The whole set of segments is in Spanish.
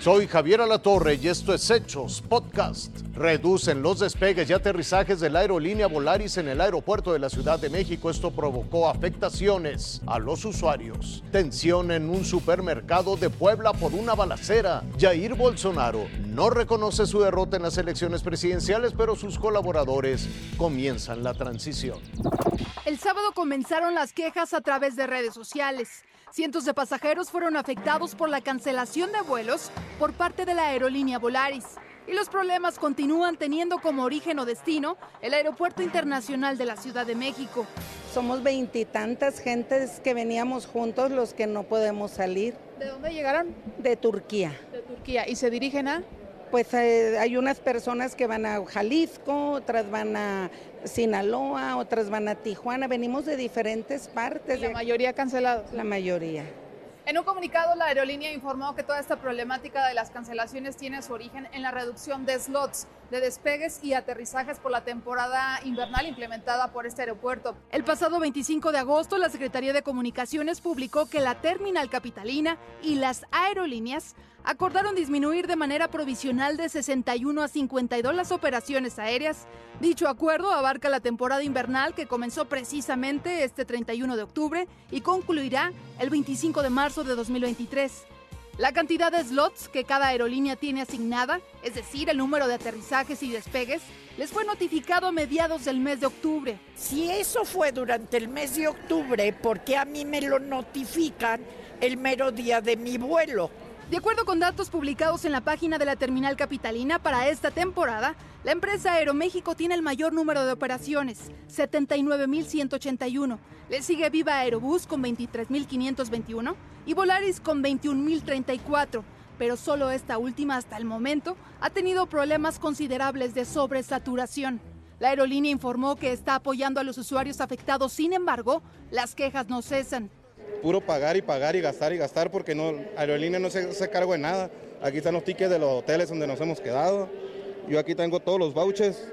Soy Javier Alatorre y esto es Hechos Podcast. Reducen los despegues y aterrizajes de la aerolínea Volaris en el aeropuerto de la Ciudad de México. Esto provocó afectaciones a los usuarios. Tensión en un supermercado de Puebla por una balacera. Jair Bolsonaro no reconoce su derrota en las elecciones presidenciales, pero sus colaboradores comienzan la transición. El sábado comenzaron las quejas a través de redes sociales. Cientos de pasajeros fueron afectados por la cancelación de vuelos por parte de la aerolínea Volaris. Y los problemas continúan teniendo como origen o destino el Aeropuerto Internacional de la Ciudad de México. Somos veintitantas gentes que veníamos juntos los que no podemos salir. ¿De dónde llegaron? De Turquía. De Turquía. ¿Y se dirigen a? Pues eh, hay unas personas que van a Jalisco, otras van a Sinaloa, otras van a Tijuana. Venimos de diferentes partes. ¿Y la mayoría cancelados? La mayoría. En un comunicado, la aerolínea informó que toda esta problemática de las cancelaciones tiene su origen en la reducción de slots de despegues y aterrizajes por la temporada invernal implementada por este aeropuerto. El pasado 25 de agosto, la Secretaría de Comunicaciones publicó que la terminal capitalina y las aerolíneas acordaron disminuir de manera provisional de 61 a 52 las operaciones aéreas. Dicho acuerdo abarca la temporada invernal que comenzó precisamente este 31 de octubre y concluirá el 25 de marzo de 2023. La cantidad de slots que cada aerolínea tiene asignada, es decir, el número de aterrizajes y despegues, les fue notificado a mediados del mes de octubre. Si eso fue durante el mes de octubre, ¿por qué a mí me lo notifican el mero día de mi vuelo? De acuerdo con datos publicados en la página de la terminal capitalina para esta temporada, la empresa Aeroméxico tiene el mayor número de operaciones, 79.181. Le sigue Viva Aerobús con 23.521 y Volaris con 21.034. Pero solo esta última hasta el momento ha tenido problemas considerables de sobresaturación. La aerolínea informó que está apoyando a los usuarios afectados, sin embargo, las quejas no cesan puro pagar y pagar y gastar y gastar porque no, aerolínea no se hace cargo de nada. Aquí están los tickets de los hoteles donde nos hemos quedado. Yo aquí tengo todos los vouchers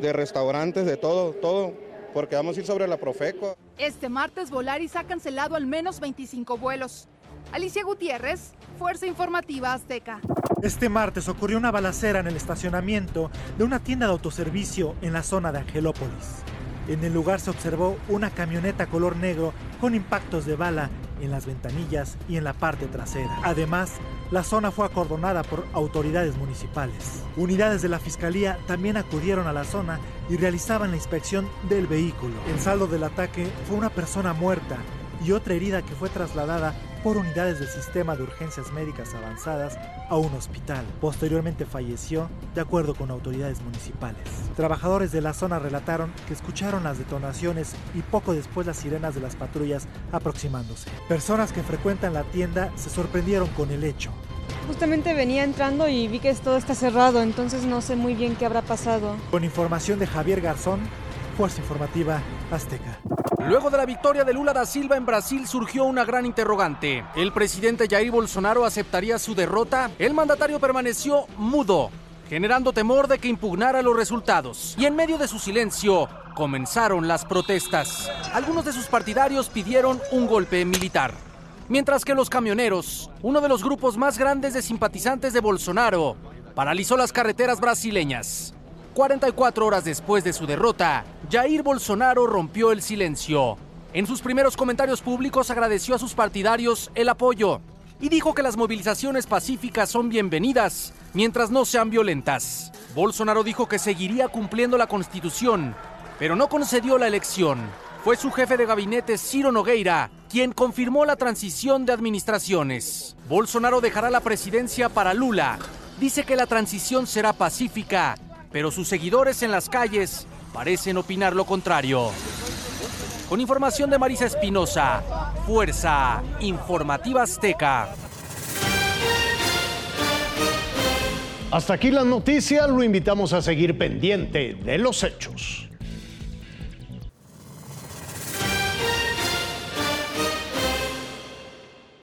de restaurantes, de todo, todo, porque vamos a ir sobre la Profeco. Este martes Volaris ha cancelado al menos 25 vuelos. Alicia Gutiérrez, Fuerza Informativa Azteca. Este martes ocurrió una balacera en el estacionamiento de una tienda de autoservicio en la zona de Angelópolis. En el lugar se observó una camioneta color negro con impactos de bala en las ventanillas y en la parte trasera. Además, la zona fue acordonada por autoridades municipales. Unidades de la Fiscalía también acudieron a la zona y realizaban la inspección del vehículo. El saldo del ataque fue una persona muerta y otra herida que fue trasladada por unidades del sistema de urgencias médicas avanzadas a un hospital. Posteriormente falleció, de acuerdo con autoridades municipales. Trabajadores de la zona relataron que escucharon las detonaciones y poco después las sirenas de las patrullas aproximándose. Personas que frecuentan la tienda se sorprendieron con el hecho. Justamente venía entrando y vi que todo está cerrado, entonces no sé muy bien qué habrá pasado. Con información de Javier Garzón, Fuerza Informativa Azteca. Luego de la victoria de Lula da Silva en Brasil surgió una gran interrogante. ¿El presidente Jair Bolsonaro aceptaría su derrota? El mandatario permaneció mudo, generando temor de que impugnara los resultados. Y en medio de su silencio, comenzaron las protestas. Algunos de sus partidarios pidieron un golpe militar. Mientras que los camioneros, uno de los grupos más grandes de simpatizantes de Bolsonaro, paralizó las carreteras brasileñas. 44 horas después de su derrota, Jair Bolsonaro rompió el silencio. En sus primeros comentarios públicos agradeció a sus partidarios el apoyo y dijo que las movilizaciones pacíficas son bienvenidas mientras no sean violentas. Bolsonaro dijo que seguiría cumpliendo la constitución, pero no concedió la elección. Fue su jefe de gabinete, Ciro Nogueira, quien confirmó la transición de administraciones. Bolsonaro dejará la presidencia para Lula. Dice que la transición será pacífica pero sus seguidores en las calles parecen opinar lo contrario. Con información de Marisa Espinosa, Fuerza Informativa Azteca. Hasta aquí la noticia, lo invitamos a seguir pendiente de los hechos.